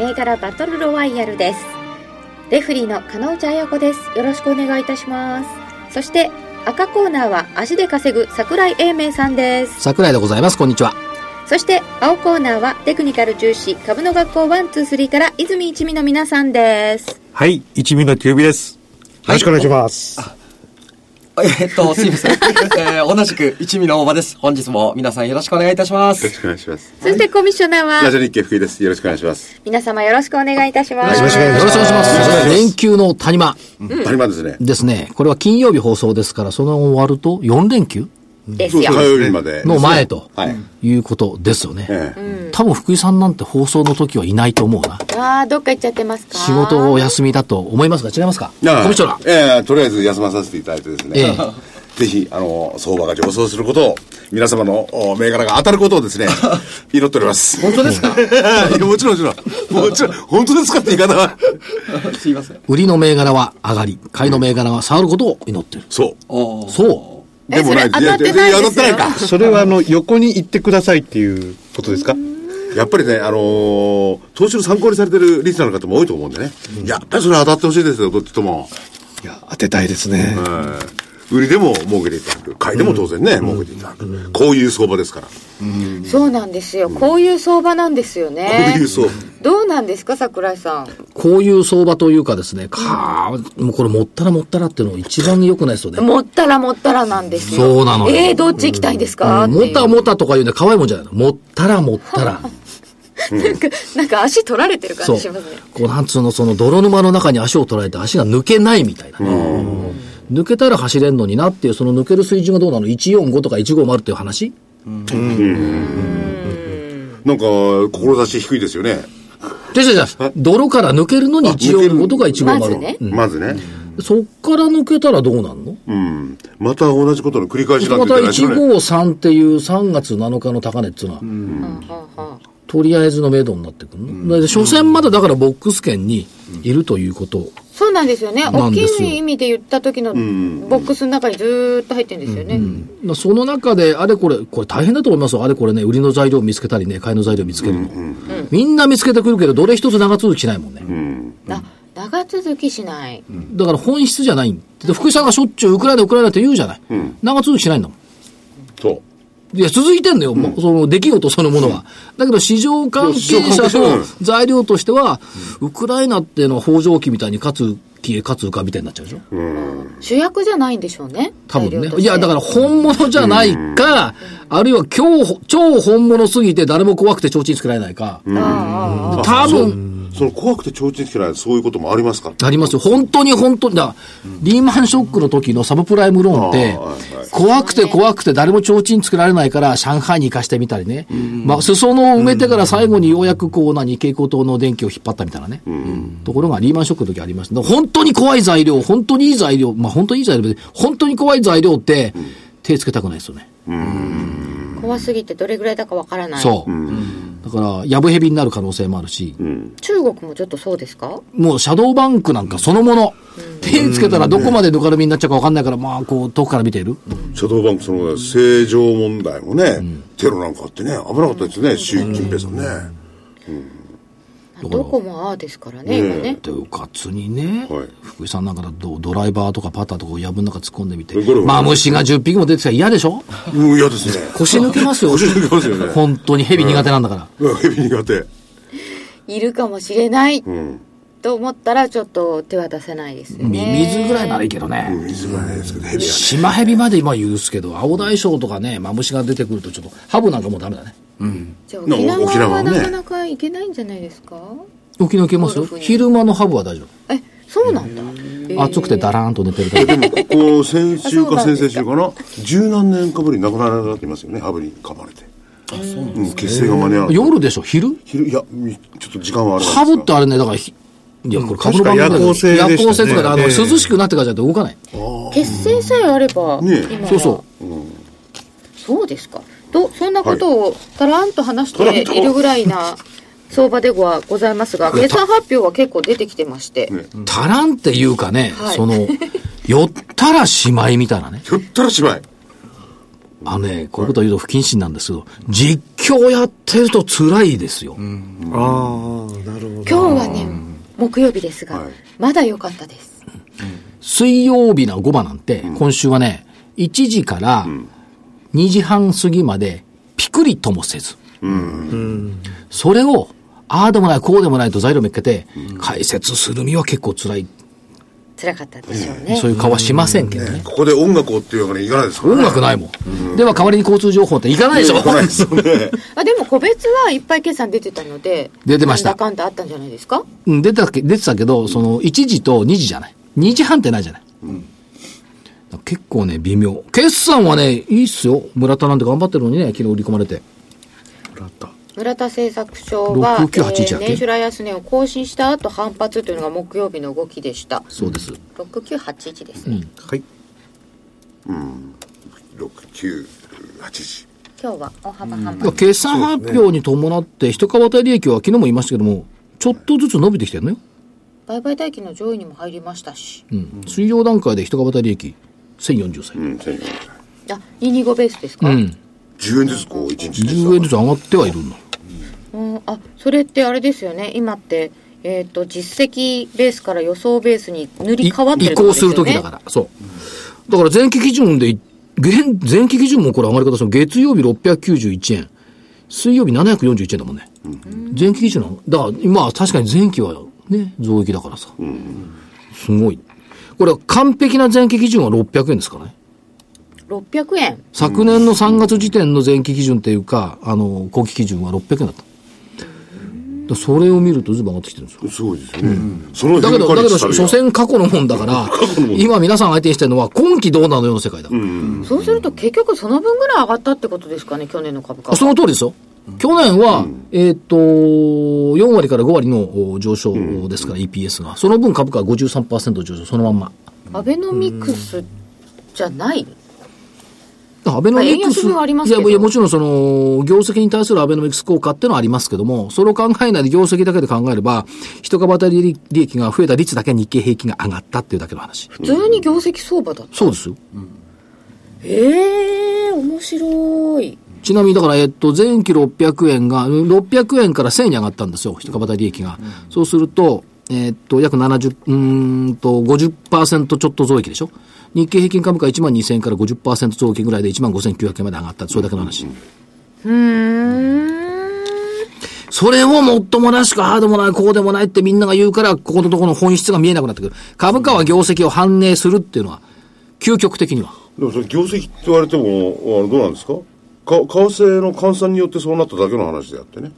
銘柄バトルロワイヤルです。レフリーの金内彩子です。よろしくお願いいたします。そして赤コーナーは足で稼ぐ桜井英明さんです。桜井でございます。こんにちは。そして青コーナーはテクニカル重視株の学校123から泉一味の皆さんです。はい、一味のキュービです。よろしくお願いします。えっと、すいません。えー、同じく一味の大場です。本日も皆さんよろしくお願いいたしますよろ。しくお願いします。そしてコミッショナーはラジオ日経福井です。よろしくお願いします。皆様よろしくお願いいたしますよろしくお願いしますよろしくお願いします連休の谷間谷間ですね。ですねこれは金曜日放送ですからその終わると4連休ですよ火曜日まで。の前とはい。いうことですよね、ええ多分福井さんなんて放送の時はいないと思うなあーどっか行っちゃってますか？仕事をお休みだと思いますが違いますか？いやコミッショナーええとりあえず休まさせていただいてですね。えぜひ、あの、相場が上昇することを、皆様のお銘柄が当たることをですね、祈っております。本当ですか？もちろんもちろん。もちろん、本当ですかって言い方は。すいません。売りの銘柄は上がり買いの銘柄は下がることを祈ってる、そう。そうでもない。えそれ当たってないですよや当たってないか。それはあの、横に行ってくださいっていうことですか？やっぱりね、あのー投資の参考にされてるリスナーの方も多いと思うんでね。やっぱりそれは当たってほしいですよ、どっちとも。いや、当てたいですね。はい売りでも儲けていただく。買いでも当然ね、儲けていただく。こういう相場ですから。そうなんですよこういう相場なんですよこねういう相場。どうなんですか桜井さんこういう相場というかですね、かーもうこれもったらもったらっていうのが一番良くないですよね。もったらもったらなんですよそうなのよえー、どっち行きたいですか、もったもったとか言うんで可愛いもんじゃないの。もったらもったら。なんかなんか足取られてる感じしますね。こうなんつうの、その泥沼の中に足を取られて足が抜けないみたいなね。抜けたら走れんのになっていう、その抜ける水準がどうなの ?145 とか150っていう話？なんか、志低いですよね。じゃじゃじゃ泥から抜けるのに145とか150。まずねうんまずね。そっから抜けたらどうなんの？うん。また同じことの繰り返しなんまたて言ったらね。153っていう3月7日の高値っていうのは、はあはあとりあえずの目処になってくるの、で所詮まだだからボックス圏にいるということ、そうなんですよね。大きい意味で言った時のボックスの中にずーっと入ってるんですよね。まあその中であれこれこれ大変だと思いますよ。あれこれね売りの材料を見つけたりね買いの材料を見つけるの、みんな見つけてくるけどどれ一つ長続きしないもんね、あ、長続きしない。だから本質じゃない。で福井さんがしょっちゅうウクライナウクライナって言うじゃない、長続きしないんだもん。そう。いや、続いてんのよ、もうその出来事そのものは。だけど、市場関係者と材料としては、ウクライナっていうのは北条記みたいに勝つ気へ勝つかみたいになっちゃうでしょ？主役じゃないんでしょうね。多分ね。いや、だから本物じゃないか、あるいは今日、超本物すぎて誰も怖くて提灯つけられないか。多分、その怖くて提灯つけないそういうこともありますか？ありますよ。本当に本当に。だからリーマンショックの時のサブプライムローンってはいはい、怖くて怖くて誰も提灯作られないから、上海に行かしてみたりね。まあ、裾野を埋めてから最後にようやくこう、何、蛍光灯の電気を引っ張ったみたいなね。ところがリーマンショックの時ありました。本当に怖い材料、本当にいい材料、まあ本当にいい材料で、本当に怖い材料って、手つけたくないですよね。怖すぎてどれぐらいだかわからない。そう。だから、やぶへびになる可能性もあるし、中国もちょっとそうですか？もうシャドーバンクなんかそのもの、手つけたらどこまでぬかるみになっちゃうか分かんないから、まあ、こう、遠くから見ている。シャドーバンクその正常問題もね、テロなんかあってね、危なかったですよね、習近平さんね。どこもああですからね、今ね。で、うかつにね、はい福井さんなんかだとドライバーとかパターとかを藪の中突っ込んでみてまあ虫が10匹も出てきたら嫌でしょ？うん、嫌ですね。腰抜けますよ。腰抜けますよね本当に蛇苦手なんだから。うん、ヘビ苦手。いるかもしれないうん。と思ったらちょっと手は出せないですよミね。ミズぐらいならいいけどね。水がないですけど、ヘビはね。島蛇まで今許すけど、青大将とかね、マムシが出てくるとちょっと、ハブなんかもうダメだね。じゃあ沖縄沖縄はねはなかなか行けないんじゃないですか？沖縄行けますよゴル。フに昼間のハブは大丈夫。え、そうなんだ。暑くてだらーんと寝てるだけ。ここ先週か先々週かな？十何年かぶりに亡くなられた方いますよねハブに噛まれてうん、結成が間に合わない。夜でしょ？昼？昼、いや、みちょっと時間はあれなんですハブってあれね、だからひ、いや、これ株の番組だけど確か夜行性夜行性とかで、あの、ええ。涼しくなってからじゃ動かない。結成さえあれば、ねえ。今はそうそそうですか。とそんなことをたらんと話しているぐらいな相場ではございますが決算発表は結構出てきてまして、ね。足らんっていうかね、はい。その、寄ったらしまいみたいなね。ひょったらしまい。あのね、こういうこと言うと不謹慎なんですけど、実況やってると辛いですよ。ああ、なるほど。今日はね木曜日ですが、はい。まだ良かったです。水曜日の5番なんて、今週はね、1時から2時半過ぎまでピクリともせず、それを、ああでもない、こうでもないと材料めっけて、解説するには結構辛い。辛かったでしょうね、そういう顔はしませんけどね。ここで音楽をっていうわけにいかないですからね。音楽ないもん。では代わりに交通情報っていかないでしょ。来ないですよね。あでも個別はいっぱい決算出てたので出てましたかんだあったんじゃないですか？うん、出てたけ、出てたけど、その、1時と2時じゃない。2時半ってないじゃない。結構ね、微妙。決算はね、いいっすよ。村田なんて頑張ってるのにね、昨日売り込まれて。村田製作所は、6981だっけ年初来安値を更新した後反発というのが木曜日の動きでしたそうです。6981ですね、はい。6、9、8時。今日は大幅反だから発決算発表に伴って、一株当たり利益は昨日も言いましたけども、ちょっとずつ伸びてきてるのよ。売買代金の上位にも入りましたし、うん。水曜段階で一株当たり利益、1040歳。うん、1000円。あ225ベースですか、うん。10円ずつこう、1日10円ずつ上がってはいるんだ。うんあそれってあれですよね今ってえっ、と実績ベースから予想ベースに塗りい替わってる移行するときだから。そう。だから前期基準で前期基準もこれ上がり方する月曜日691円。水曜日741円だもんね。前期基準の、だから今は確かに前期はね、増益だからさ。すごい。これは完璧な前期基準は600円ですからね。600円昨年の3月時点の前期基準っていうか、あの、後期基準は600円だった。それを見るとずいぶん上がってきてるんですよ。すごいですよね。そのだけど、だけど、所詮過去のもんだから、今皆さん相手にしてるのは今期どうなのよの世界だ。そうすると結局その分ぐらい上がったってことですかね去年の株価はその通りですよ。去年は、えーっと、4割から5割のお上昇ですから、EPS が。その分株価は53%上昇、そのまんま。アベノミクスじゃない？アベノミクス。まいや、いや、もちろんその、業績に対するアベノミクス効果っていうのはありますけども、それを考えないで業績だけで考えれば、一株当たり利益が増えた率だけ日経平均が上がったっていうだけの話。普通に業績相場だったそうですよ。ええー、面白いちなみにだから、えっと、前期600円が、うん600円から1000円に上がったんですよ、一株当たり利益が。そうすると、えっと、約70、うーんと、50%ちょっと増益でしょ日経平均株価1万2000円から50%増益ぐらいで1万5900円まで上がった。それだけの話。それをもっともらしく、ああでもない、こうでもないってみんなが言うから、ここのところの本質が見えなくなってくる。株価は業績を反映するっていうのは、究極的には。でもそれ業績って言われても、あのどうなんですか？か為替の換算によってそうなっただけの話であってね。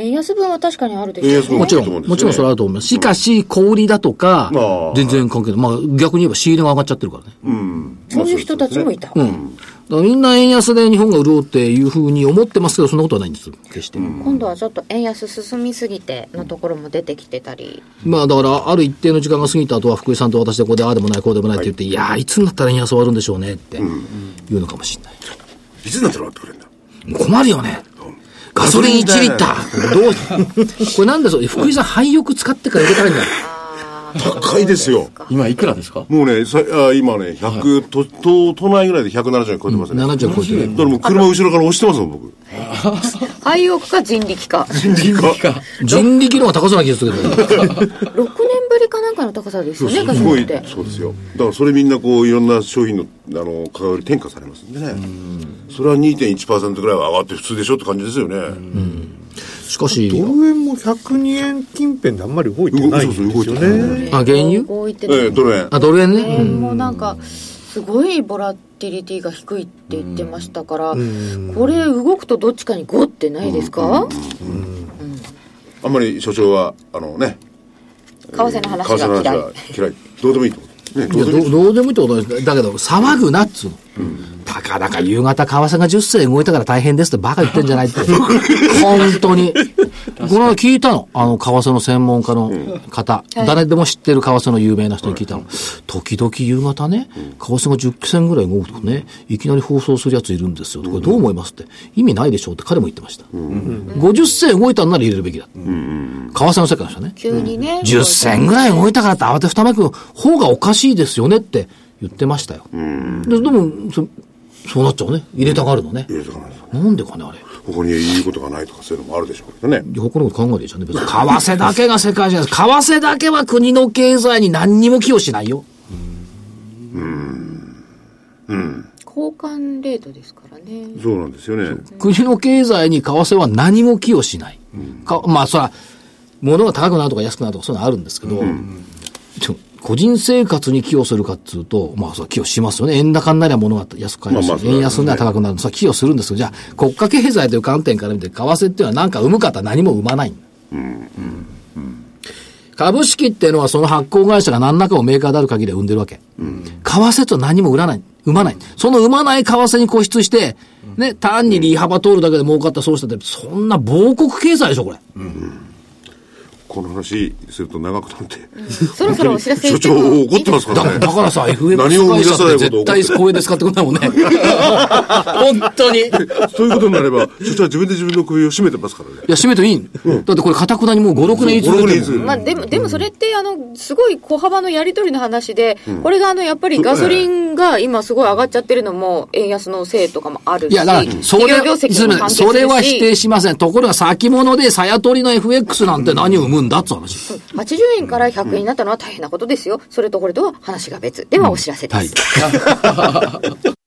円安分は確かにあるでしょう、ね、円安分もちろん、もちろんそれはあると思います。しかし、小売りだとか全然関係ない。まあ、逆に言えば仕入れが上がっちゃってるからね。うん。そういう人たちもいた、うん。みんな円安で日本が潤うっていうふうに思ってますけど、そんなことはないんです。決して。今度はちょっと円安進みすぎてのところも出てきてたりまあ、だから、ある一定の時間が過ぎた後は、福井さんと私でここでああでもない、こうでもないって言って、い、やー、いつになったら円安終わるんでしょうねって言うのかもしれない。いつになったら待ってくれんだ？困るよね。ガソリン1リッター。どう、これなんでそう、福井さん、廃浴使ってから入れたらいいんだよ。高いですよ。今いくらですか？もうね、さあ今ね、100、と都都内ぐらいで170円超えてますね。70超えてる。だからもう車後ろから押してますもん、僕。廃屋か人力か人力が。人力の方が高そうな気がするけど。6年ぶりかなんかの高さですよねガすごいそうですよ。だからそれみんなこう、いろんな商品の、あの、価格に転嫁されますんでね。それは2.1%ぐらいは上がって普通でしょって感じですよね。しかし、ドル円も102円近辺であんまり動いてないんですよそうそう動いてね。あ、原油？動いてええ、るドル円。あ、ドル円ね。円もなんかすごいボラティリティが低いって言ってましたから、これ動くとどっちかにゴってないですか、あんまり所長は、あのね、為替の話が嫌いは嫌い。どうでもいいと思う。ね、いやどうでもいい。どどうでもいいってことですだけど、騒ぐなっつうの。たかだか夕方為替が10銭動いたから大変ですってバカ言ってんじゃないって。本当に。この間聞いたの？あの、為替の専門家の方。誰でも知ってる為替の有名な人に聞いたの。時々夕方ね、為替が10銭ぐらい動くとね、いきなり放送するやついるんですよ。これどう思いますって。意味ないでしょうって彼も言ってました。50銭動いたんなら入れるべきだ。為替の世界の人はね。急にね。10銭ぐらい動いたからって慌てふためく方がおかしいですよねって言ってましたよ。ででもそ、そうなっちゃうね。入れたがるのね。入れとかないとなんでかね、あれ。ここにいいことがないとかそういうのもあるでしょうけどね。他のこと考えていいじゃんね。別に為替だけが世界じゃない。為替だけは国の経済に何にも寄与しないよ。交換レートですからね。そうなんですよね。国の経済に為替は何も寄与しない。かまあ、そら、物が高くなるとか安くなるとかそういうのあるんですけど、ちょ個人生活に寄与するかっつうと、まあ、それは寄与しますよね。円高になりゃ物が安く買えるし、まあまあ円安になりゃ高くなる。それは寄与するんですけど、じゃあ、国家経済という観点から見て、為替っていうのは何か生むかって何も生まない。株式っていうのはその発行会社が何らかをメーカーである限りは生んでるわけ。為替と何も売らない。生まない。その生まない為替に固執して、ね、単に利幅通るだけで儲かったそうしたって、そんな亡国経済でしょ、これ。この話すると長くなって。そろそろお知らせ所長怒ってますからだね。だからさ、FX 何を生み出絶対光栄ですかってことだもんね。本当に。いそういうことになれば、所長は自分で自分の首を絞めてますからね。や、閉めていいん、だってこれ、かたくなにもう5、6年以上5 6年以上まあでも、でもそれって、あの、すごい小幅のやり取りの話で、これがあの、やっぱりガソリンが今すごい上がっちゃってるのも、円安のせいとかもあるし、いや、だから、それそれは否定しません。ところが先物で、さや取りの FX なんて何を生むんだっつう話。80円から100円になったのは大変なことですよ。それとこれとは話が別。ではお知らせです。はい。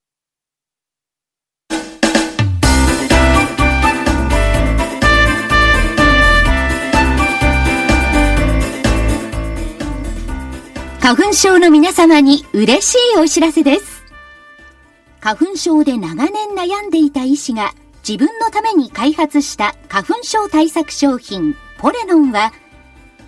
花粉症の皆様に嬉しいお知らせです。花粉症で長年悩んでいた医師が自分のために開発した花粉症対策商品ポレノンは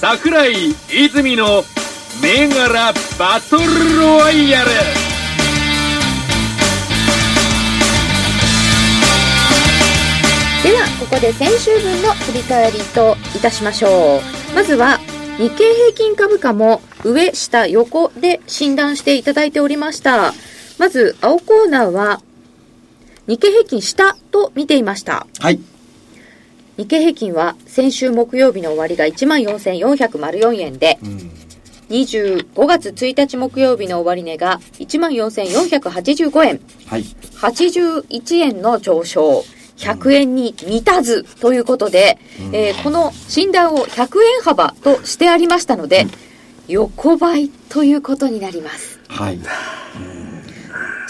桜井泉の銘柄バトルロワイヤルでは、ここで先週分の振り返りといたしましょう。まずは、日経平均株価も上、下、横で診断していただいておりました。まず、青コーナーは、日経平均下と見ていました。はい。日経平均は先週木曜日の終わりが14,404円で、25月1日木曜日の終値が14,485円。はい。81円の上昇。100円に満たずということで、えーこの診断を100円幅としてありましたので、横ばいということになります。はい。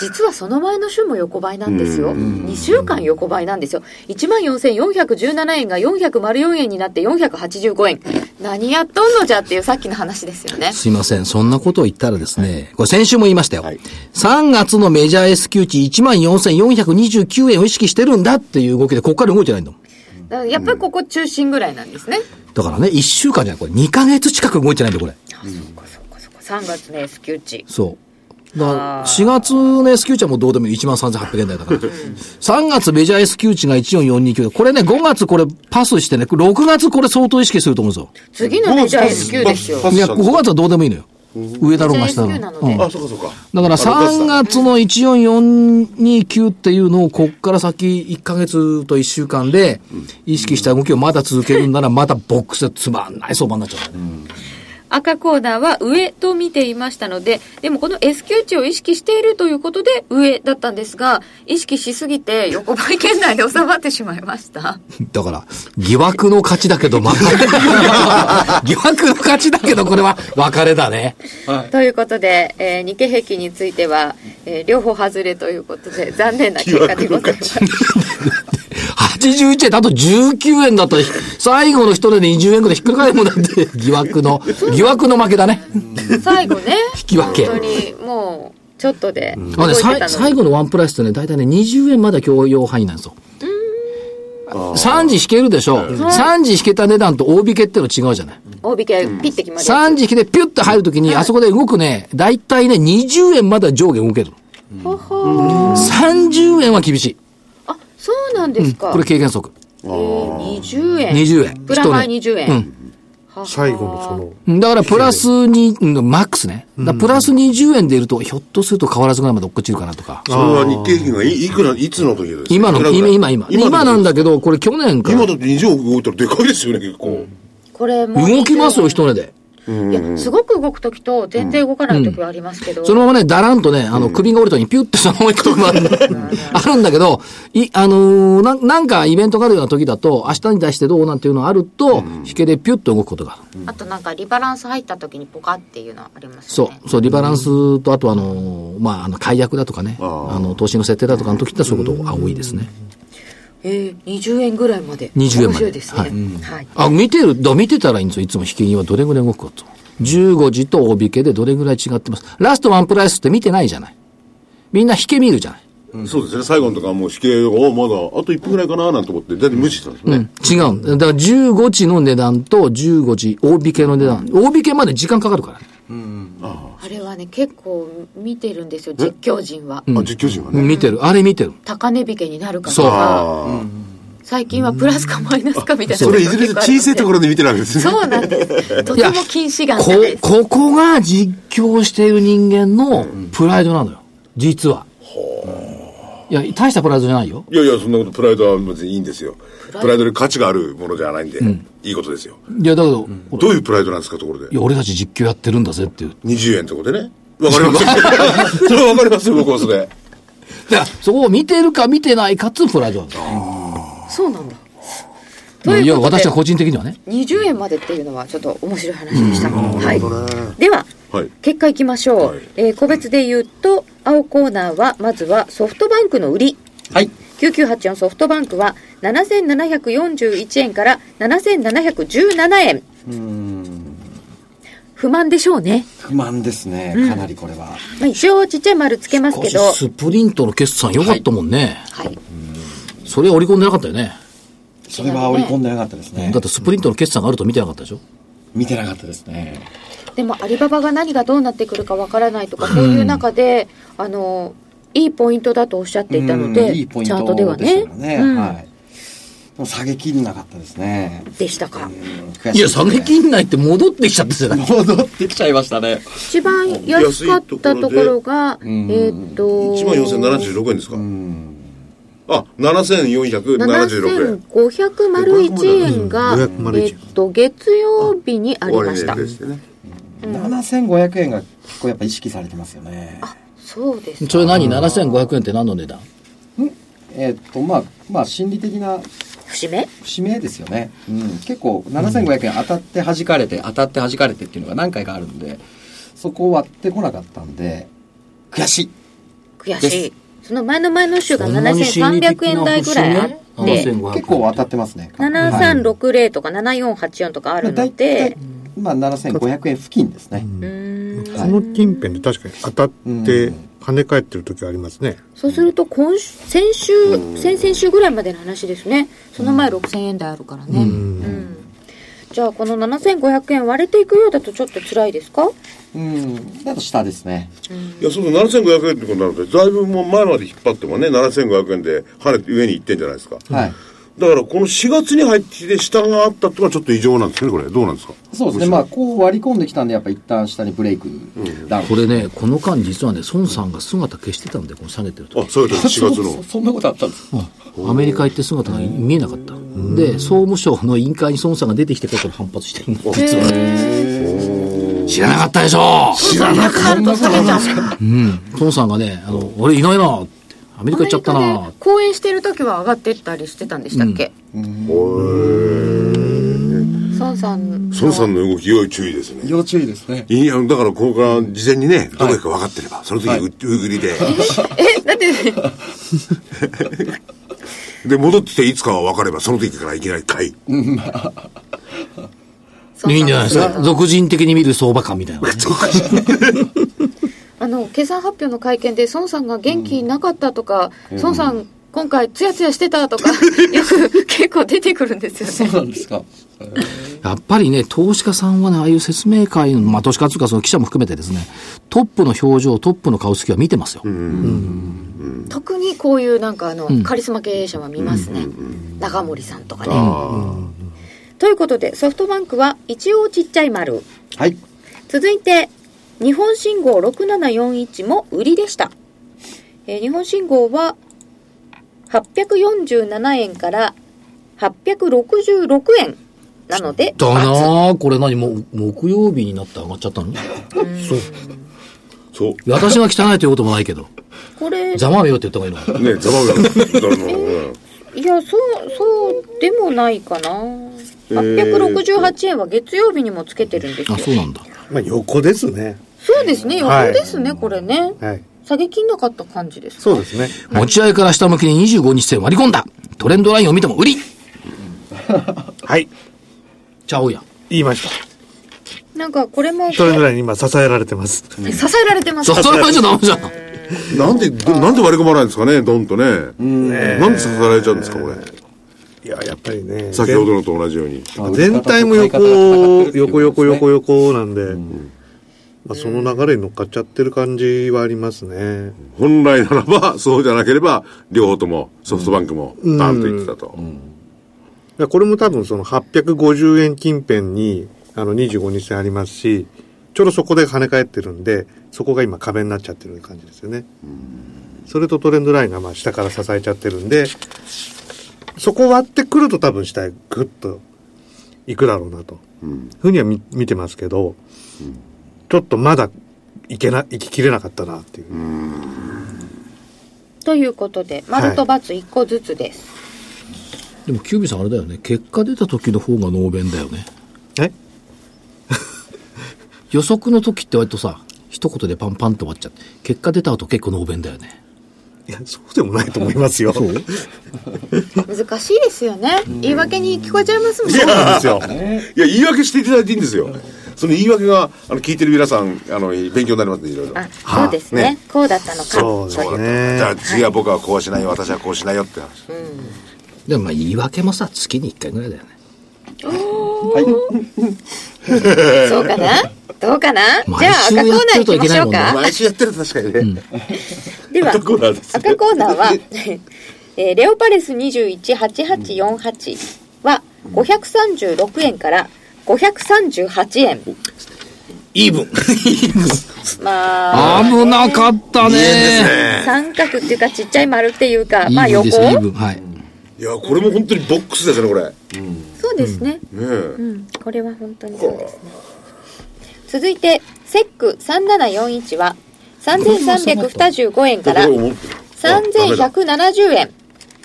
実はその前の週も横ばいなんですよ。2週間横ばいなんですよ。14,417円が404円になって485円。何やっとんのじゃっていうさっきの話ですよね。すいません。そんなことを言ったらですね、これ先週も言いましたよ。はい3月のメジャー S q 値14,429円を意識してるんだっていう動きで、ここから動いてないんだやっぱりここ中心ぐらいなんですね。だからね、1週間じゃない、これ2ヶ月近く動いてないんだよ、これ。あ、そうかそうかそうか。3月の S q 値。そう。だから4月の S q 値はもうどうでもいい。13,800円台だから。3月メジャー S q 値が14429これね、5月これパスしてね、6月これ相当意識すると思うんですよ。次のメジャー S q ですよ。いや、5月はどうでもいいのよ。上だろうが下だろうが。うんあ、そうかそうか。だから3月の14429っていうのをこっから先1ヶ月と1週間で意識した動きをまだ続けるんならまたボックスでつまんない相場になっちゃう、赤コーナーは上と見ていましたので、でもこの S q 値を意識しているということで上だったんですが、意識しすぎて横ばい圏内で収まってしまいました。だから疑惑の勝ちだけど別れ 疑惑の勝ちだけどこれは別れだねということで、えー日経平均については、えー両方外れということで、残念な結果でございます。81円だと19円だったら最後の一人で20円ぐらいひっくり返るもんだって 疑惑の疑惑の負けだね最後ね、引き分け本当にもう、ちょっとで動まあね。最後のワンプライスってね、大体ね、20円までは共用範囲なんですよ。3時引けるでしょ。3時引けた値段と大引けっての違うじゃない。大引けピッて決まるやつ。3時引けでピュッと入るときに、あそこで動くね、大体ね、20円までは上下動ける。ほほー30円は厳しい。あ、そうなんですか。これ経験則。えー、20円。20円。プラマイ一20円。うん最後のその、年だからプラスに、うんマックスね。プラス20円でいると、ひょっとすると変わらずぐらいまで落っこちるかなとか。それは日経平均がいいくら、いつの時ですか？今の、今、今、今。今なんだけど、これ去年から今だって20億動いたらでかいですよね、結構。これ動きますよ、20一値で。いや、すごく動くときと全然動かないときはありますけど。そのままね、だらんとね、あの、首が折れたのにピュッてそのまま行くとこもあるんだあるんだけど、い、あのーな、なんかイベントがあるような時だと、明日に対してどうなんていうのがあると、引けでピュッと動くことがある。あとなんかリバランス入ったときにポカっていうのはありますよね。そう、そう、リバランスと、あとあのーまあ、あの、解約だとかね、ああの、投資の設定だとかの時ってそういうことが多いですね。えー、20円ぐらいまで。20円まで面白いですね。はいはい。あ、見てる、だ見てたらいいんですよ。いつも引け金はどれぐらい動くかと。15時と大引けでどれぐらい違ってます。ラストワンプライスって見てないじゃない。みんな引け見るじゃない。そうですね、最後のとかもう引けが、おまだあと1分ぐらいかななんて思って、だって無視したんですうね。ん、違うんだ。から15時の値段と15時大引けの値段。大引けまで時間かかるからね。あれはね、結構見てるんですよ、実況陣は。あ、実況陣はね。見てる。あれ見てる。高値引けになるかとそうか、あ最近はプラスかマイナスかみたいあ。な。それいずれ小さいところで見てるわけですね。そうなんです。とても近視眼で、す。ここが実況している人間のプライドなのよ。実は。いや、大したプライドじゃないよ。いやいや、そんなこと、プライドは別にいいんですよ。プライド？に価値があるものじゃないんで、いいことですよ。いや、だけど、どういうプライドなんですか、ところで？い。や、俺たち実況やってるんだぜっていう。20円ってことでね。わかります？それはわかりますよ、僕はそれ。だから、そこを見てるか見てないかっつうプライドなんだよ。そうなんだ。といや、私は個人的にはね。20円までっていうのはちょっと面白い話でした。はい。では、はい。結果いきましょう。はいえー個別で言うと、青コーナーは、まずはソフトバンクの売り。はい。9984ソフトバンクは7741円から7717円。不満でしょうね。不満ですね。かなりこれは。まあ、一応ちっちゃい丸つけますけど、スプリントの決算良かったもんね。はい。それ織り込んでなかったよね。それは織り込んでなかったですねだっ。てスプリントの決算があると見てなかったでしょ？見てなかったですね。でもアリババが何がどうなってくるかわからないとか、そういう中で、あの、いいポイントだとおっしゃっていたのうんで、いいポインチャートではね。よね。うんはい。でも下げきんなかったですね。でしたか。悔しいや、下げきんないって戻ってきちゃってたじゃない。戻ってきちゃいましたね。一番安かったところが、えーっと、1万4076円ですか？あ、7476円。7501円が、え501ーっと、月曜日にありました。終値ですね。7500円が結構やっぱ意識されてますよね。そうです。それ何 ?7500 円って何の値段？えーっと、まあ、まあ、心理的な節目？節目ですよね。うん。結構、7500円当たって弾かれて、当たって弾かれてっていうのが何回かあるんで、そこを割ってこなかったんで、悔しい。で悔しい。その前の前の週がそんなに心理的7300な円台ぐらいあって、7500結構当たってますね。7360とか7484とかあるの大で体、、まあ、7500円付近ですね。うーんその近辺で確かに当たって跳ね返ってる時ありますね。そうすると今週、先週、先々週ぐらいまでの話ですね。その前6000円台あるからね。うんじじゃあこの7500円割れていくようだとちょっと辛いですか？うん。だと下ですね。いや、そうすると7500円ってことになると、だいぶもう前まで引っ張ってもね、7500円で跳ねて上に行ってんじゃないですか。はい。だから、この4月に入ってきて下があったってのはちょっと異常なんですね、これ。どうなんですか？そうですね。まあ、こう割り込んできたんで、やっぱ一旦下にブレイクダウン。これね、この間実はね、孫さんが姿消してたんで、この下げてるとあ、そうい うこと4月の。そそんなことあったんですかアメリカ行って姿が見えなかった。で、総務省の委員会に孫さんが出てきてから反発してるの実は。知らなかったでしょ知らなかったうん。孫さんがね、あの、俺いないなって。アメリカ行っちゃったな。で講演してる時は上がってったりしてたんでしたっけ？孫さん。の孫さんの動き要注意ですね。要注意ですね。いや、だからここから事前にね、どこ行くか分かってれば、その時にう売りで、えだって。で、戻ってきていつかは分かれば、その時からいきなり買い。いいんじゃないですか。俗人的に見る相場感みたいな。あの決算発表の会見で孫さんが元気なかったとか、孫さん今回ツヤツヤしてたとか よく結構出てくるんですそうよねなんですか。やっぱりね、投資家さんはね、ああいう説明会の、まあ投資家というかその記者も含めてですね、トップの表情、トップの顔つきは見てますよ。特にこういうなんかあの、カリスマ経営者は見ますね、長森さんとかね、ということでソフトバンクは一応ちっちゃい丸。はい。続いて日本信号6741も売りでした、えー日本信号は847円から866円なのでだなあこれ何もう、木曜日になって上がっちゃったの？そう。そう。私が汚いということもないけど、これざまあみよって言った方がいいの？ね、ざまが。だからうんいやそうそうでもないかな868円は月曜日にもつけてるんですよあ、そうなんだ。まあ横ですね。そうですね横ですね、これねはい。下げきんなかった感じですか？そうですね。持ち合いから下向きに25日線割り込んだ。トレンドラインを見ても売り はい。ちゃうやん。言いました。なんかこれもトレンドラインに今支えられてます。支えられてますそそれはじゃ ダメじゃん。なんで、どなんで割り込まないんですかね、ドンとね。なんで支えられちゃうんですか、これ。いや、やっぱりね。先ほどのと同じように。全体も横、横横横横なんで、まあ、その流れに乗っかっちゃってる感じはありますね。本来ならば、そうじゃなければ、両方とも、ソフトバンクも、バンと言ってたと。いやこれも多分その850円近辺にあの25日線ありますし、ちょうどそこで跳ね返ってるんで、そこが今壁になっちゃってる感じですよね。それとトレンドラインがまあ下から支えちゃってるんで、そこ割ってくると多分下へグッと行くだろうなと。ふうには見見てますけど、ちょっとまだいけな、行ききれなかったなっていう。ということで丸と×一個ずつです、でも、キュービーさんあれだよね。結果出た時の方が能弁だよね。え？予測の時って割とさ、一言でパンパンと終わっちゃって。結果出た後結構能弁だよね。いや、そうでもないと思いますよ。難しいですよね、言い訳に聞こえちゃいますもんねなんですよ。いや、言い訳していただいていいんですよ。その言い訳が、あの、聞いてる皆さん、あの、勉強になりますね、いろいろ。あそうですね。ね。こうだったのか。そうですね。じゃあ次は僕はこうしないよ、私はこうしないよって話。でもまあ言い訳もさ、月に一回ぐらいだよね。そうかな？どうかな？じゃ毎あ赤コーナー行きましょうか。毎週やってると確かにね。では赤コーナーです。ね赤コーナーは、えーレオパレス218848は536円から538円イーブン。まあ危なかったね。三角っていうかちっちゃい丸っていうかイまあ横？はい。いや、これも本当にボックスですね、これ。ねそうですね、え。うん、これは本当にそうですね続いてセック3741は3325円からこれ思ってるあダメだ3170円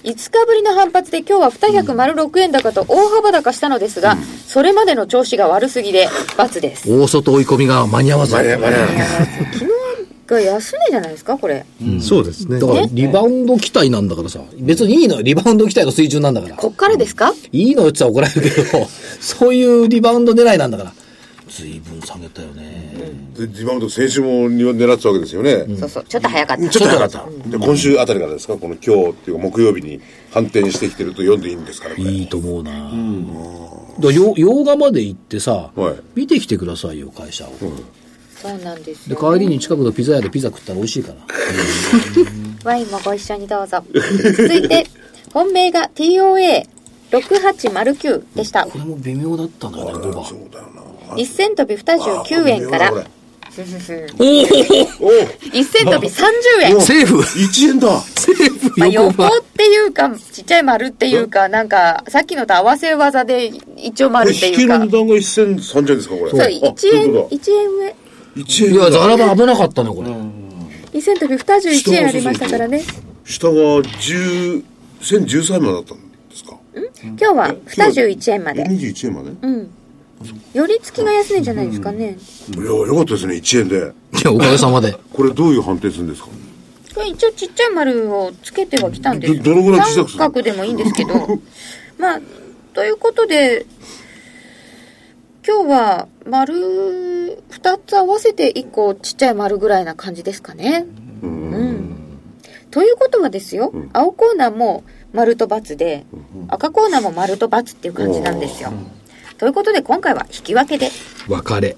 5日ぶりの反発で今日は206円高と大幅高したのですが、それまでの調子が悪すぎで×です大外追い込みが間に合わず。間に合わない昨日が安値じゃないですかこれそうですねだ。から、リバウンド期待なんだからさ。別にいいのよ。リバウンド期待の水準なんだから。こっからですか？いいのよって言ったら怒られるけど、そういうリバウンド狙いなんだから。随分下げたよね。で今まで先週も狙ってたわけですよね。そうそう、ちょっと早かった。ちょっと早かった。で、今週あたりからですか？この今日っていうか木曜日に反転してきてると読んでいいんですかねこれ。いいと思うな。だからよ洋画まで行ってさ、はい見てきてくださいよ、会社を。そうなんですで、よ。帰りに近くのピザ屋でピザ食ったら美味しいから。ワインもご一緒にどうぞ。続いて、本命が TOA6809 でした。これも微妙だったんだよね、5番。そうだよな。1銭飛び29円からこれ、おお1銭飛び30円。セーフ1円だセーフまあ、横っていうか、ちっちゃい丸っていうか、なんか、さっきのと合わせ技で一応こ丸っていうか。の値段が1030円ですかこれ。そう、あ1円、そういうこと1円上。だ。1円いや、ザだ。ラバ危なかったね、これ。2銭飛び21円ありましたからね。下が10、1013円までだったんですか今日は21円まで。21円まで？いうん。寄り付きが安いんじゃないですかね。や、よかったですね、1円で。いや、おかげさまで。これどういう判定するんですか？これ一応ちっちゃい丸をつけてはきたんですどどのぐらい小さくする？三角でもいいんですけど。まあ、ということで、今日は丸2つ合わせて1個ちっちゃい丸ぐらいな感じですかね。うん。ということはですよ、青コーナーも丸と×で、赤コーナーも丸と×っていう感じなんですよ。ということで今回は引き分けで、別れ。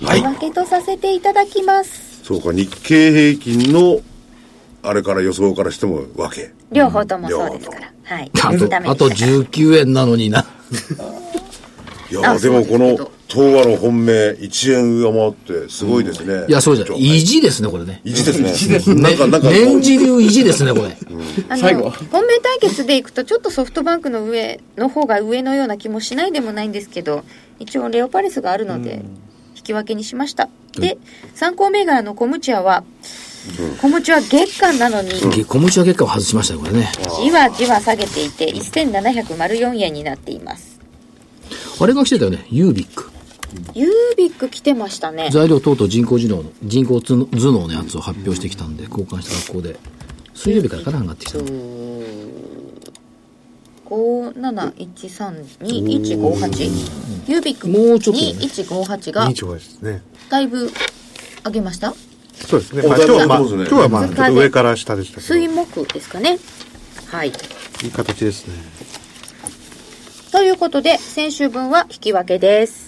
引き分けとさせていただきます。そうか、日経平均の、あれから予想からしてもわけ。両方ともそうですから。はい。あと、あと19円なのにな。いや、あでもこの東和の本命、1円上回って、すごいですね。いや、そうじゃん。はい意地ですね、これね。意地ですね。意地ですなんか、なんか、年次流意地ですね、これ。あの最後本命対決でいくとちょっとソフトバンクの上の方が上のような気もしないでもないんですけど一応レオパレスがあるので引き分けにしました、で参考銘柄のコムチアは、コムチは月間なのに小持ちは結果を外しましたよ、これね。じわじわ下げていて1704円になっていますあれが来てたよね、ユービック。ユービック来てましたね材料等々人工知能の、人工頭脳のやつを発表してきたんで、交換した学校で。水曜日からかな上がってきたの。57132158ユービックもうちょっとね2158が25ですね。だいぶ上げました？そうですね。おまあ、今日はまあ、今日はまあ、上から下でしたけど。水木ですかねはいいい形ですね。ということで先週分は引き分けです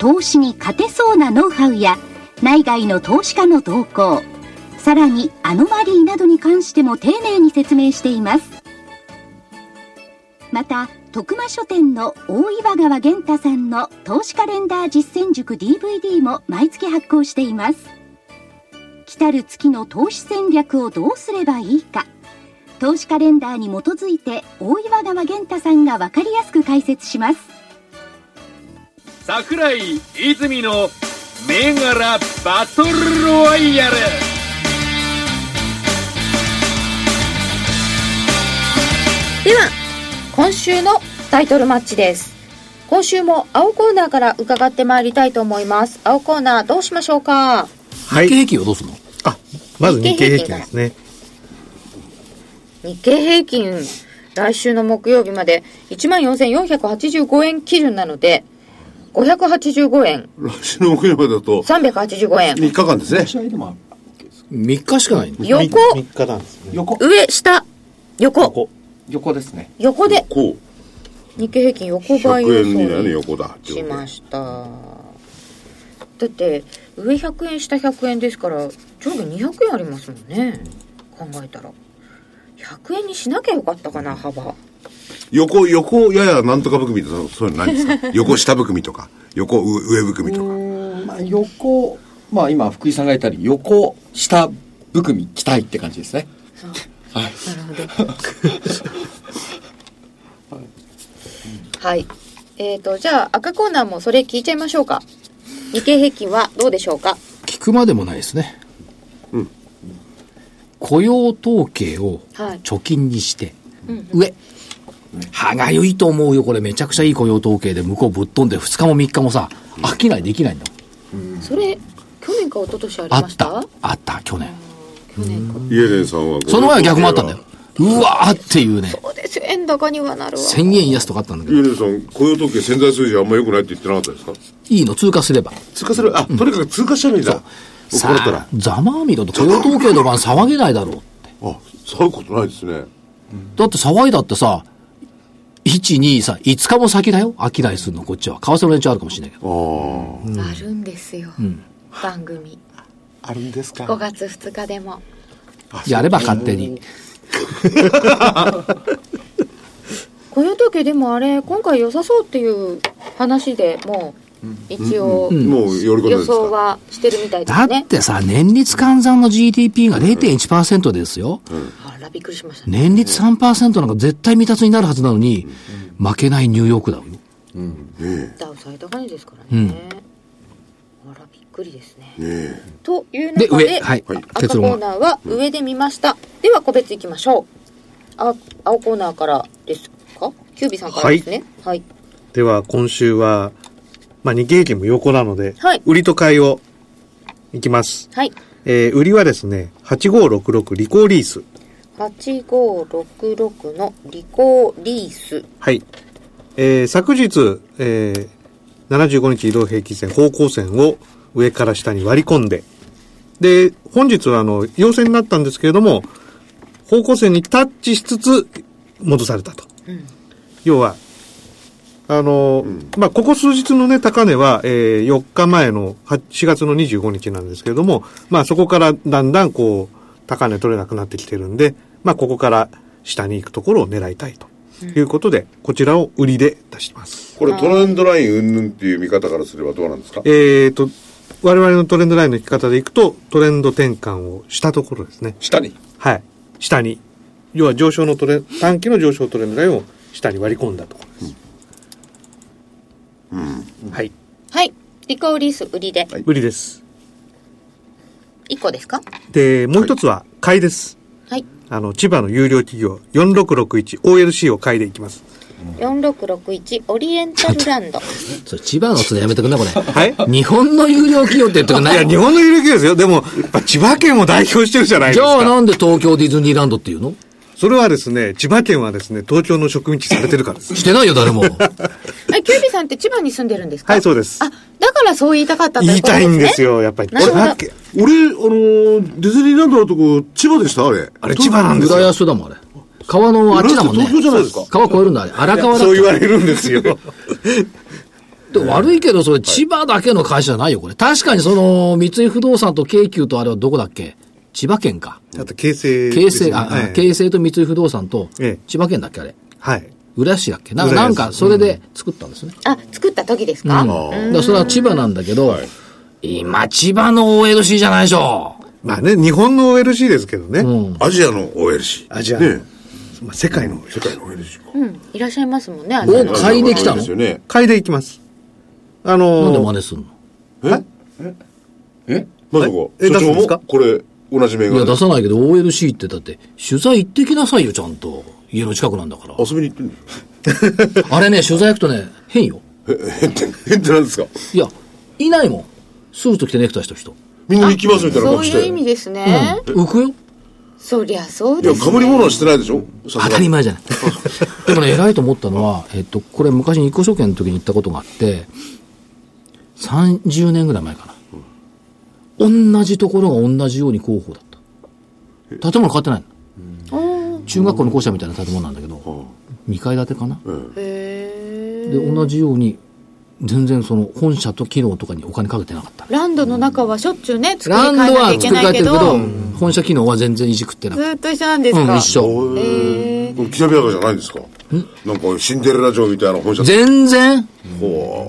投資に勝てそうなノウハウや内外の投資家の動向さらにアノマリーなどに関しても丁寧に説明しています。また徳間書店の大岩川源太さんの投資カレンダー実践塾 DVD も毎月発行しています。来たる月の投資戦略をどうすればいいか投資カレンダーに基づいて大岩川源太さんが分かりやすく解説します。桜井泉の銘柄バトルロワイヤル。では今週のタイトルマッチです。今週も青コーナーから伺ってまいりたいと思います。青コーナーどうしましょうか？はい。日経平均をどうするの？あ、まず日経平均ですね。日経平均。来週の木曜日まで14,485円基準なので585円。来週の木曜日だと、385円。3日間ですね。試合でもある3日しかないの横。3日なんですね。横。上下。横。横。ですね。横で。こう。日経平均横ばい100予円にはね、想に横だ。しました。だって上100円下100円ですから上下200円ありますもんね。考えたら。100円にしなきゃよかったかな幅横、横、ややなんとか含みとか、そういうのないんですか？横下含みとか、横上上含みとか。うんまあ横まあ今福井さんが言ったように横下含み期待って感じですねはいなるほどはい。えっ、と、じゃあ赤コーナーもそれ聞いちゃいましょうか。日経平均はどうでしょうか？聞くまでもないですね。雇用統計をはい貯金にして、上。歯がゆいと思うよ、これめちゃくちゃいい雇用統計で向こうぶっ飛んで2日も3日もさ、飽きないできないんだ。それ、去年か一昨年ありあっました？た、あった、去年。去年か。イエレンさんは。その前は逆もあったんだよ。。うわーっていうね、そうですよ。円高にはなるわ。1000円安とかあったんだけど、イエレンさん、雇用統計潜在数字あんま良くないって言ってなかったですか？いいの通過すれば。通過する、あ、とにかく通過しちゃえばいいんだ。怒さられたらあ。、ざまあみろと雇用統計の番騒げないだろう。あ、そういうことないですね。だって騒いだってさ、1、2、さ、5日も先だよ。飽きないするの、こっちは。為替の連中あるかもしれないけど。ああ。あるんですよ。番組。あるんですか？5月2日でも。やれば勝手に。雇用統計でもあれ、今回良さそうっていう話でもう、一応、もう、よりこと予想はしてるみたいでだすねっ。てさ、年率換算の GDP が0.1%ですよ。あら、びっくりしましたね。年率3%なんか絶対未達になるはずなのに、負けないニューヨークだよ。ダウ最高値ですからね。あら、びっくりですね。ねというで中で、上はい赤結論はコーナーは上で見ました。では、個別いきましょう。あ青コーナーからですか？キュービーさんからですね。はい。では、今週は、まあ、日経平均も横なので、はい売りと買いをいきます。はい。えー売りはですね、8566リコーリース。8566のリコーリース。はい。えー昨日、えー75日移動平均線、方向線を上から下に割り込んで、で、本日はあの、陽線になったんですけれども、方向線にタッチしつつ、戻されたと。要は、あの、まあ、ここ数日のね、高値は、えー4日前のは4月の25日なんですけれども、まあ、そこからだんだんこう、高値取れなくなってきてるんで、まあ、ここから下に行くところを狙いたいということで、こちらを売りで出してます。これトレンドライン云々っていう見方からすればどうなんですか？えーと、我々のトレンドラインの引き方でいくと、トレンド転換をしたところですね。下に？はい。下に。要は上昇のトレン、短期の上昇トレンドラインを下に割り込んだところ。はい。はい。リコーリース売りで。売りです。1個ですか？で、もう一つは買いです。はい。あの、千葉の有料企業 4661OLC を買いでいきます。4661オリエンタルランド。それ千葉のつやめてくんな、これ。はい日本の有料企業って言ってくんない？いや、日本の有料企業ですよ。でも、やっぱ千葉県を代表してるじゃないですか。じゃあなんで東京ディズニーランドっていうの？それはですね、千葉県はですね、東京の植民地されてるからです。してないよ、誰も。え、キュービーさんって千葉に住んでるんですか？はい、そうです。あ、だからそう言いたかったと言いいうことですね。たいんですよ、やっぱり。なるほど俺、あのー、ディズニーランドのとこ、千葉でした？あれ。あれ千葉なんです浦よ。安だもん、あれ。川のあっちだもんね。東京じゃないですか？川越えるんだ、あれ。荒川だっそう言わて。れるんですよ。で悪いけど、それ千葉だけの会社じゃないよ、これ。確かにその、三井不動産と京急とあれはどこだっけ？千葉県か。あと、京成、京成、あ、はい京成と三井不動産とええ、千葉県だっけ、あれ？はい。浦安市だっけな？んか、なんか、それで作ったんですね。あ、作った時ですうん。か、だからそれは千葉なんだけど、今、千葉の OLC じゃないでしょ。まあね、日本の OLC ですけどね。うん。アジアの OLC。アジアねまあ、世界の OLC。世界の OLC か。うん、いらっしゃいますもんね、あおの。買いできたの？ですよね。買いでいきます。あなんでの真似すんの？え？まさか、え？社長もこれ、同じ銘いや、柄出さないけど OLC ってだって、取材行ってきなさいよ、ちゃんと。家の近くなんだから。遊びに行ってんの？あれね、取材行くとね、変よ。え、変って、変って何ですか？いや、いないもん。スーツ着てネクタイした人。みんな行きますみたいなそう顔して。いう意味ですね。浮くよ。そりゃそういや、です、ね。被り物はしてないでしょ？当たり前じゃない。でもね、偉いと思ったのは、えっと、これ昔日光証券の時に行ったことがあって、30年ぐらい前かな。同じところが同じように広報だった。建物変わってないの。中学校の校舎みたいな建物なんだけど、2階建てかな？へで、同じように、全然その本社と機能とかにお金かけてなかった。ーランドの中はしょっちゅうね、作りランド変えなきゃいけは作りないけど、変えてるけど、本社機能は全然いじくってなくて。ずっと一緒なんですか、うん、一緒。えきらびやかじゃないんですか？なんかシンデレラ城みたいな本社。全然？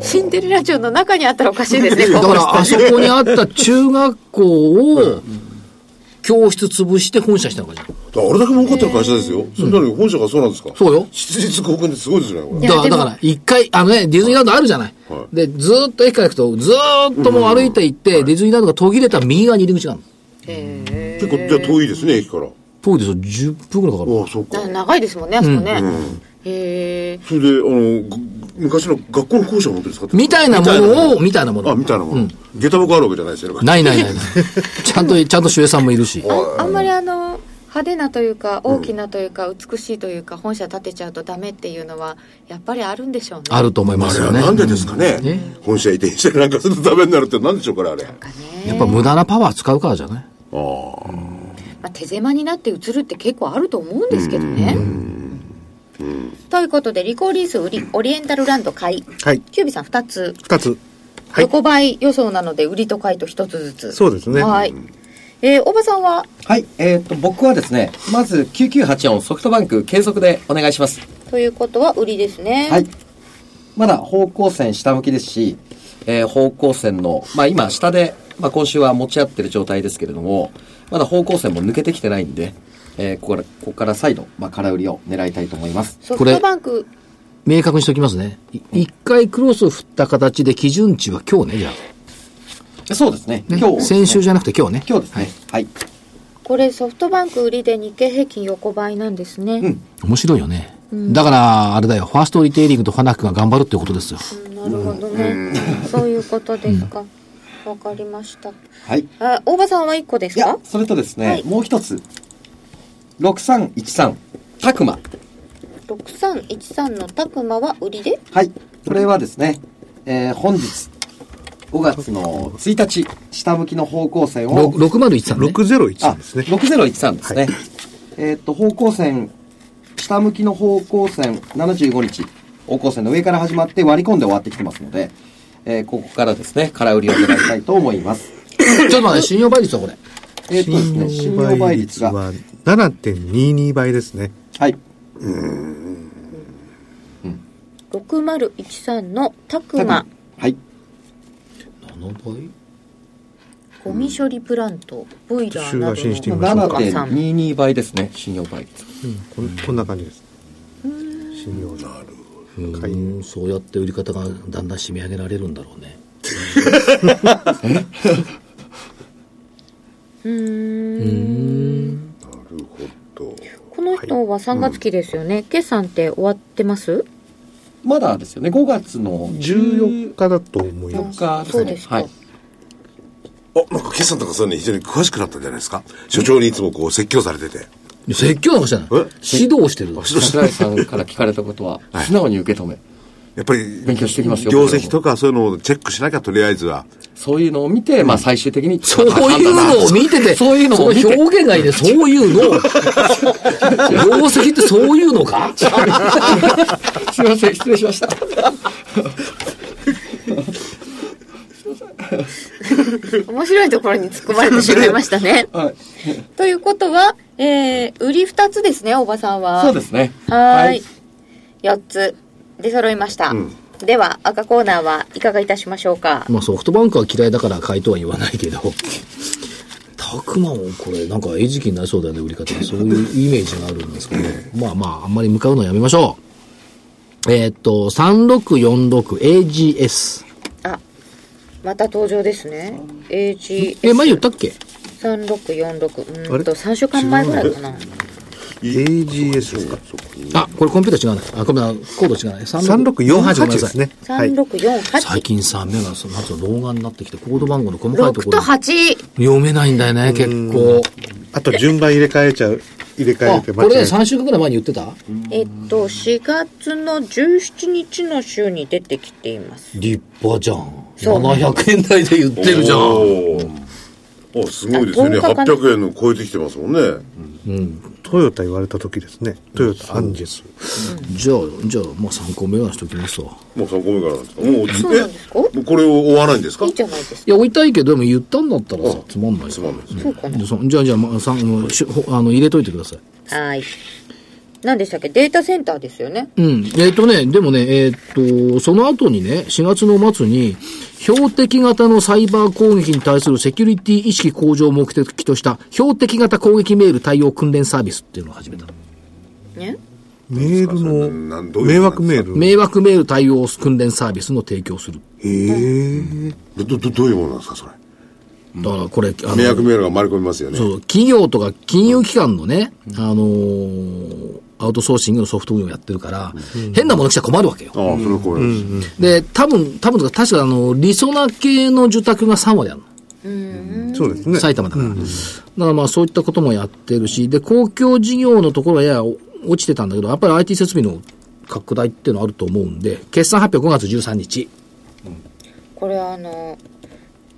シンデレラ城の中にあったらおかしいですね、だから、あそこにあった中学校を、教室潰して本社したのかじゃん。だからあれだけ儲かってる会社ですよ。それなのに本社がそうなんですか？そうよ質実5億円ってすごいですね、これ。だから、だから、一回、あのね、ディズニーランドあるじゃない。はいで、ずーっと駅から行くと、ずーっともう歩いて行って、ディズニーランドが途切れた右側に入り口があるの。へ結構、じゃあ遠いですね、駅から。あ遠いですよ、10分くらいかかる。あ、そうか。ー長いですもんね、あそこね。へえ。それで、あの、ぐ昔の学校の校舎を持ってるんですか？みたいなものを、みたいなもの。あ、みたいなもの。下駄箱あるわけじゃないですよね。ないないないない。ちゃんと、ちゃんと守衛さんもいるし。ああんまりあの派手なというか大きなというか美しいというか本社建てちゃうとダメっていうのはやっぱりあるんでしょうね。あると思いますよね。あれはなんでですかね？本社移転したりなんかするとダメになるってなんでしょうかね、あれ。やっぱ無駄なパワー使うからじゃない？ああ。まあ、手狭になって映るって結構あると思うんですけどね。ということでリコーリース売りオリエンタルランド買いはい。キュービさん2つ、二つ。はい。横ばい予想なので売りと買いと1つずつそうですねはいえー、大場さんは？はい。えっ、と、僕はですね、まず9984ソフトバンク継続でお願いします。ということは売りですねはい。まだ方向線下向きですし、えー方向線の、まあ今下で、まあ今週は持ち合ってる状態ですけれども、まだ方向線も抜けてきてないんで、えーここから、ここから再度、まあ空売りを狙いたいと思います。ソフトバンク明確にしておきますね。い一回クロスを振った形で基準値は今日ね、じゃそうですね。あ。ね今日先週じゃなくて今日ね。今日ですね。はい。これソフトバンク売りで日経平均横ばいなんですね、うん面白いよね。だから、あれだよ、ファーストリテイリングとファナックが頑張るっていうことですよ。なるほどね、そういうことですかわかりましたはい。あ大場さんは1個ですいやか、それとですね、はいもう一つ。6313、タクマ。6313のタクマは売りで？はい。これはですね、えー本日、5月の1日、下向きの方向線ろを、6013ね。601ですね。6013ですね。えーっと、方向線、下向きの方向線75日、方向線の上から始まって割り込んで終わってきてますので、えーここからですね、空売りを狙いたいと思います。ちょっと待って、信用倍率はこれ。えーっとですね、信用倍率が、は7.22倍ですね。はい。6013のタクタクママ。はい。7倍？ゴミ処理プラントボイラーなどの7.22倍ですね、信用倍。率。こんこんな感じです。信用。なるうーん、そうやって売り方がだんだん締め上げられるんだろうね。うーん。なるほど。この人は3月期ですよね、決算って終わってます？まだですよね、5月の14日だと思います。14日ですね。そうですかはい。あ、なんか決算とかそういうのに非常に詳しくなったんじゃないですか？所長にいつもこう説教されてて。説教なんかしてないえ？指導してる。桜井さんから聞かれたことは、素直に受け止め、やっぱり、勉強してきますよ業績とかそういうのをチェックしなきゃとりあえずは。そういうのを見て、まあ最終的に。そういうのを見てて、そういうのを表現がいいね、そういうのを。業績ってそういうのか？すみません、失礼しました。面白いところに突っ込まれてしまいましたねはい。ということは、えー、売り2つですね大場さんはそうですね。はーい4つ出揃いました、では赤コーナーはいかがいたしましょうか？まあソフトバンクは嫌いだから買いとは言わないけど、たくまもこれなんか餌食になりそうだよね、売り方が。そういうイメージがあるんですけど、まあまあ、あんまり向かうのやめましょう。えーっと、3646AGS。あまた登場ですね。え、前言ったっけ？AG3646 うんと3週間前ぐらいかな AGS ですか。あ、これコンピューター違うね。あ、ごめんな、コード違うね。3648ですね。はい。3648、最近さ、目がその後老眼になってきて、コード番号の細かいと6ところ8読めないんだよね、結構。あと順番入れ替えちゃう。入れ替えあ、てこれね、3週間ぐらい前に言ってた？えっと4月の17日の週に出てきています立派じゃん。そう700円台で言ってるじゃん。あ、すごいですよね。あ10日かな800円の超えてきてますもんね。トヨタ言われた時ですね。トヨタアンジェス。じゃあ、じゃあ、まあ3個目はしときますわ。もう3個目からなんですか？もう、そうなんですか？え？もうこれを追わないんですか？いいじゃないですいや、置いたいけど、でも言ったんだったらさ、つまんないつまんないじゃあ、じゃあ、まあ、あの、入れといてください。はい何でしたっけ？データセンターですよね。うん。えっ、とね、でもね、えっ、と、その後にね、4月の末に、標的型のサイバー攻撃に対するセキュリティ意識向上を目的とした、標的型攻撃メール対応訓練サービスっていうのを始めたの。ね。メールの迷惑メール。迷惑メール対応訓練サービスの提供する。ど、ど、どどういうものなんですか、それ？だからこれ、あの迷惑メールが回り込みますよね。そう、企業とか金融機関のね、あのーアウトソーシングのソフト運用やってるから、変なもの来ちゃ困るわけよ。ああ、それはこれです。で、多分、多分とか、確かあの、リソナ系の受託が3割あるの。そうですね。埼玉だから。だからまあそういったこともやってるし、で、公共事業のところはやや落ちてたんだけど、やっぱり IT 設備の拡大っていうのはあると思うんで、決算発表5月13日。これあの、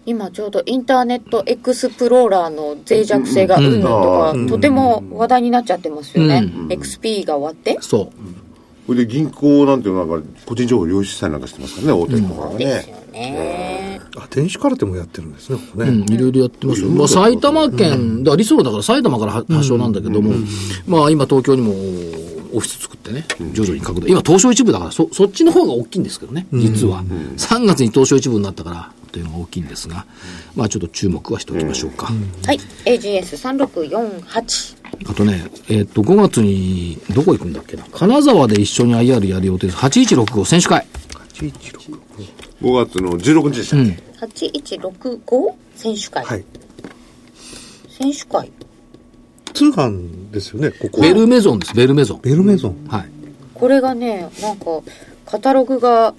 今ちょうどインターネットエクスプローラーの脆弱性がうんぬんとか、とても話題になっちゃってますよね。XP が終わって。そう。これで銀行なんていうのは、なんか個人情報を領収したりなんかしてますからね、大手とかがですね。よね。あ、電子カルテもやってるんですね、ここね。うん、いろいろやってますよ。まあ、埼玉県、だから理想だから埼玉から発祥なんだけども、まあ今東京にもオフィス作ってね、徐々に拡大。今東証一部だから、そ、そっちの方が大きいんですけどね、実は。3月に東証一部になったから、というのが大きいんですが、まあちょっと注目はしておきましょうか。はい。AGS3648。あとね、えっ、と、5月に、どこ行くんだっけな。金沢で一緒に IR やる予定です。8165選手会。5月の16日でしたっけ、8165選手会。はい。選手会。通販ですよね、ここ。ベルメゾンです、ベルメゾン。ベルメゾン。はい。これがね、なんか、カタログが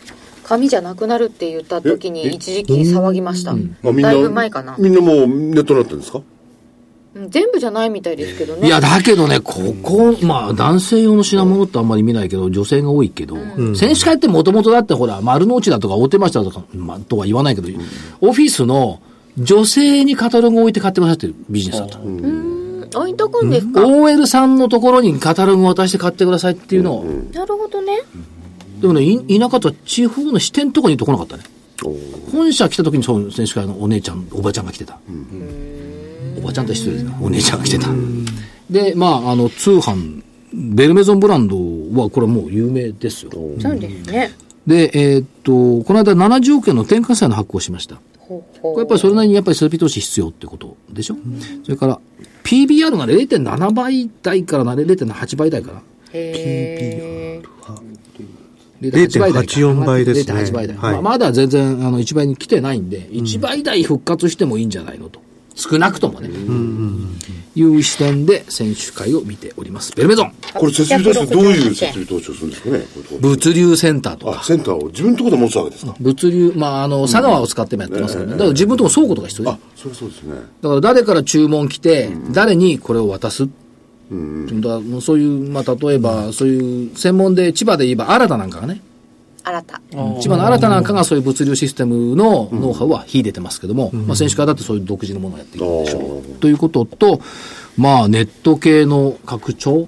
紙じゃなくなるって言った時にえ一時期騒ぎました。だいぶ前かな。みんなもうネットになってるんですか？うん全部じゃないみたいですけどね。いや、だけどね、ここ、まあ、男性用の品物ってあんまり見ないけど、女性が多いけど、選手会ってもともとだってほら、丸の内だとか大手町だとか、まあ、とは言わないけど、オフィスの女性にカタログを置いて買ってくださいっていうビジネスだった。置いとくんですか、OL さんのところにカタログを渡して買ってくださいっていうのを、なるほどね。でもね、い田舎とは地方の支店とかにとこなかったね。本社来た時にそう、選手会のお姉ちゃん、おばちゃんが来てた。おばちゃんって失礼ですね。お姉ちゃんが来てた。で、まあ、あの、通販、ベルメゾンブランドは、これもう有名ですよ。そうですね。で、えーっと、この間70億円の転換債の発行をしました。ほうほうこれやっぱりそれなりにやっぱり設備投資必要ってことでしょ、それから、PBR が0.7倍台からな0.8倍台かな。へー0.84倍ですね0.8倍台。はいまあ、まだ全然あの1倍に来てないんで、1倍台復活してもいいんじゃないのと。少なくともね。いう視点で選手会を見ております。ベルメゾン。これ設備投資ってどういう868設備投資をするんですかね物流センターとか。あ、センターを自分のところで持つわけですか、物流、まあ、あの、佐川を使ってもやってますからね。だから自分のとこ倉庫とか必要じゃんあ、それはそうですね。だから誰から注文来て、誰にこれを渡す。だからもうそういう、まあ、例えば、そういう専門で、千葉で言えば、新たなんかがね、新た。千葉の新たなんかがそういう物流システムのノウハウは秀でてますけども、まあ、選手会だってそういう独自のものをやっていくでしょう。ということと、まあ、ネット系の拡張。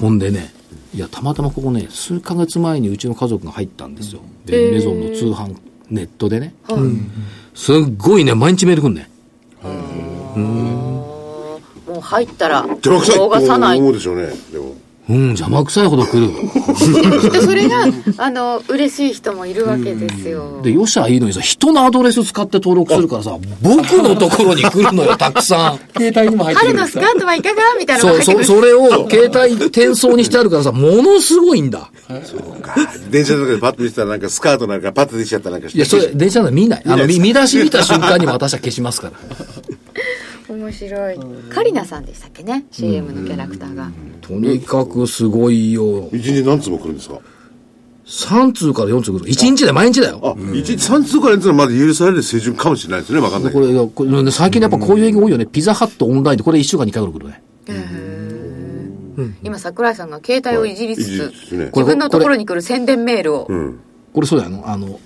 ほんでね、いや、たまたまここね、数ヶ月前にうちの家族が入ったんですよ。で、メゾンの通販、ネットでね。すっごいね、毎日メール来んね。もう入ったら、邪魔くさない。思うでしょうね。でも。うん、邪魔くさいほど来る。きっとそれが、あの、嬉しい人もいるわけですよ。で、よっしゃいいのにさ、人のアドレス使って登録するからさ、僕のところに来るのよ、たくさん。携帯にも入って春のスカートはいかがみたいなのそう、そ。それを携帯転送にしてあるからさ、ものすごいんだ。電車の中でパッと見てたらなんかスカートなんかパッと出ちゃったなんか。いや、それ、電車なの見ない。あの、見見出し見た瞬間に私は消しますから。面白い。カリナさんでしたっけね ?CM のキャラクターが。とにかくすごいよ。一日何通も来るんですか？3通から4通来る。1日で毎日だよ。あ、一日三通からやつはまだ許される水準かもしれないですね。わかんないけこど。れ、これ最近やっぱこういう営業多いよね。ピザハットオンラインで、これ1週間に1回ぐらい来るね。今、桜井さんが携帯をいじりつつ自分のところに来る宣伝メールを。うん。これそうだよのあの、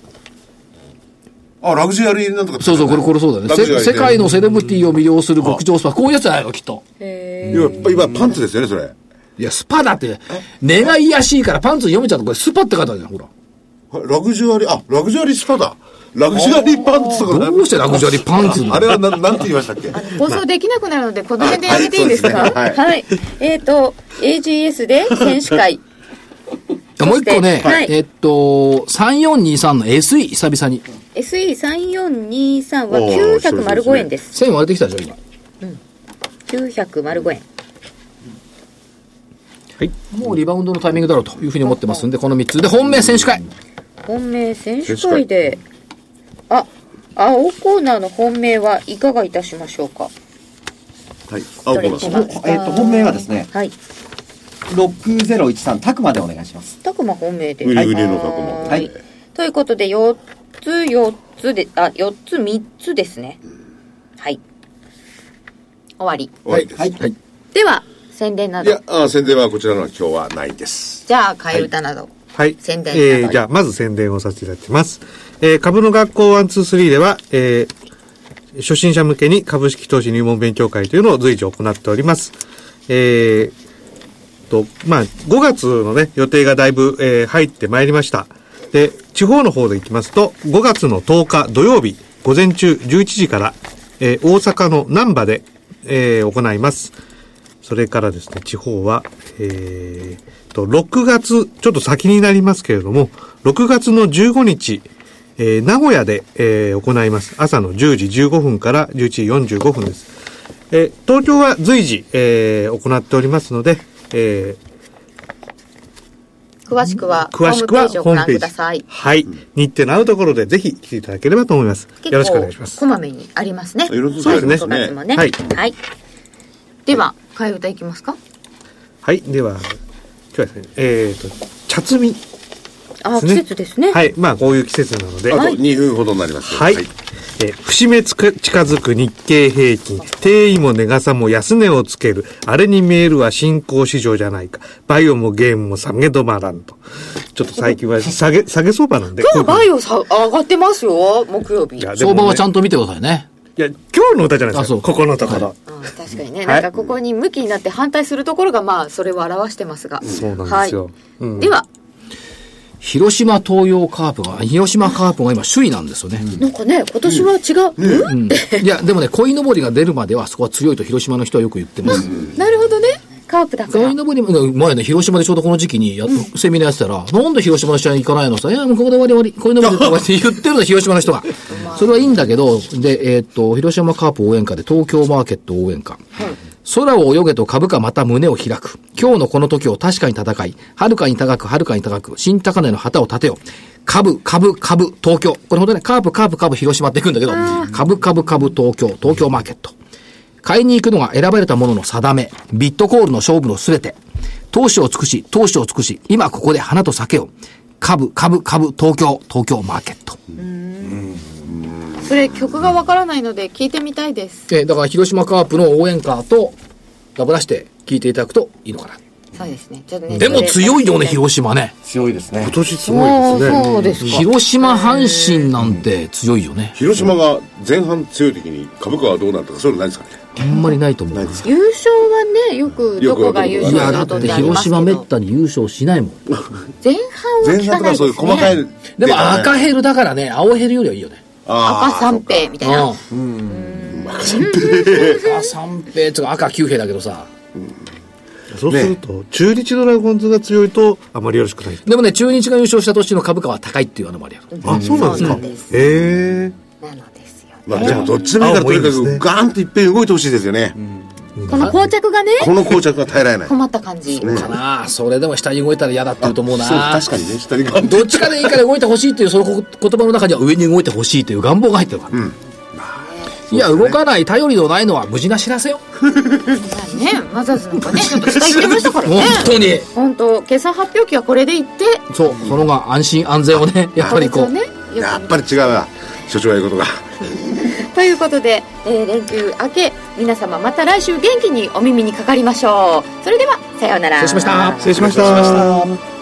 あ、ラグジュアリーなんとかそうそう、これ、これそうだよね。世界のセレブリティを魅了する極上スパ。こういうやつじゃないの、きっと。今、今パンツですよね、それ。いや、スパだって、根が癒やしいからパンツ読めちゃうと、これスパって書いてあるじゃん、ほら。はいラグジュアリー、あ、ラグジュアリースパだ。ラグジュアリーパンツとかどうしてラグジュアリーパンツあれはななんて言いましたっけ？放送できなくなるので、この辺でやめていいですか？はいそうですねはい。えっ、と、AGS で選手会。もう一個ね、はいえっと、3423の SE 久々に。SE3423 はおー905円です。1000割れてきたでしょ、今。905円。もうリバウンドのタイミングだろうというふうに思ってますんで、この3つで本命選手会。本命選手会で、あ、青コーナーの本命はいかがいたしましょうか？はい青コーナーえっと、本命はですね、はい。6013、タクまでお願いします。たくま本命で。売り売りのタクマははいい。ということで、4つ、4つで、あ、4つ、3つですね。はい。終わり。終わりですはい。はい。では、宣伝ないやど。あ宣伝はこちらのは今日はないですじゃあ、替え歌など。はい。宣伝などえー、じゃあ、まず宣伝をさせていただきます。えー、株の学校123では、えー、初心者向けに株式投資入門勉強会というのを随時行っております。えー、と、まあ、5月のね、予定がだいぶ、えー入ってまいりました。で、地方の方で行きますと、5月の10日土曜日、午前中11時から、えー大阪の南波で、えー行います。それからですね、地方は、えー、と、6月、ちょっと先になりますけれども、6月の15日、えー名古屋で、えー行います。朝の10時15分から11時45分です。えー東京は随時、えー行っておりますので、えー詳しくは、詳しくはホームページをご覧ください。はい。日程の合うところでぜひ来ていただければと思います。よろしくお願いしますこ。まめにありますね。いろいろとそうですね5月もね。ははいい。では、替え歌いきますか？はい。では、今日はですね、えっ、と、茶摘み。あ、季ですね節ですね。はい。まあ、こういう季節なので。あと2分ほどになりますけどはい。えー節目つか近づく日経平均、定位も値傘も安値をつける。あれに見えるは新興市場じゃないか。バイオもゲームも下げ止まらんと。ちょっと最近は下げ、下げ相場なんで。今日バイイオさ上がってますよ、木曜日。相場はちゃんんと見てくださいね。いや、今日の歌じゃないですか。あそうここのところ。うん確かにね、はいなんかここに向きになって反対するところがまあそれを表してますが、そうなんですよはいうんでは広島東洋カープが、広島カープが今首位なんですよね。なんかね今年は違う、うん。うん。いや、でもね、鯉のぼりが出るまでは、そこは強いと広島の人はよく言ってます。なるほどね。カープだから。鯉のぼりも、前ね、広島でちょうどこの時期にや、セミナーやってたら、なんで広島の試合に行かないのさ、いや、もうここで終わり終わり、鯉のぼりとかって言ってるの、広島の人が。それはいいんだけど、で、えーっと、広島カープ応援歌で東京マーケット応援歌。空を泳げと株価また胸を開く。今日のこの時を確かに戦い、はるかに高く、はるかに高く、新高値の旗を立てよ。株、株、株、東京。これほんとね、カープ、カープ、株、広島っていくんだけど、株、株、株、東京、東京マーケット。買いに行くのが選ばれたものの定め、ビットコールの勝負のすべて、投資を尽くし、投資を尽くし、今ここで花と酒を、株、株、株、東京、東京マーケット。それ曲がわからないので聞いてみたいですえーだから広島カープの応援歌とダブらして聞いていただくといいのかな。そうですねちょっとねでも強いよね、島広島ね。強いですね今。年すごいですね。そうですか広島阪神なんて強いよね。広島が前半強い時に株価はどうなったかそういうのないですかねあんまりないと思う。優勝はねよくどこが優い勝や、だとって広島めったに優勝しないもん。前半は前半とか聞かないですそういう細かいねでも赤ヘルだからね、青ヘルよりはいいよね。あ赤三平みたいなうん。赤三平つうか赤九平だけどさ。そうすると、中日ドラゴンズが強いと、あまりよろしくない。でもね、中日が優勝した年の株価は高いっていうのもあるよ。あ、そうなんですか？そうなんですへえ。なのですよまあでもどっちでもいいからとにかくガーンといっぺん動いてほしいですよねこの膠着がねこの膠着が耐えられない困った感じねかなあそれでも下に動いたら嫌だって言うと思うな。そう確かにね下にどっちかでいいから動いてほしいっていうそのこ言葉の中には上に動いてほしいという願望が入ってるから。いや、動かない、頼りのないのは無事な知らせよ。ねマザーズなんかねちょっと下行ってましたからね本当に。本当決算発表期はこれでいってそう、そのが安心安全をね、やっぱりこう。やっぱり違うわ所長が言うことがくということで、えー連休明け皆様また来週元気にお耳にかかりましょうそれではさようなら失礼しました。失礼しました。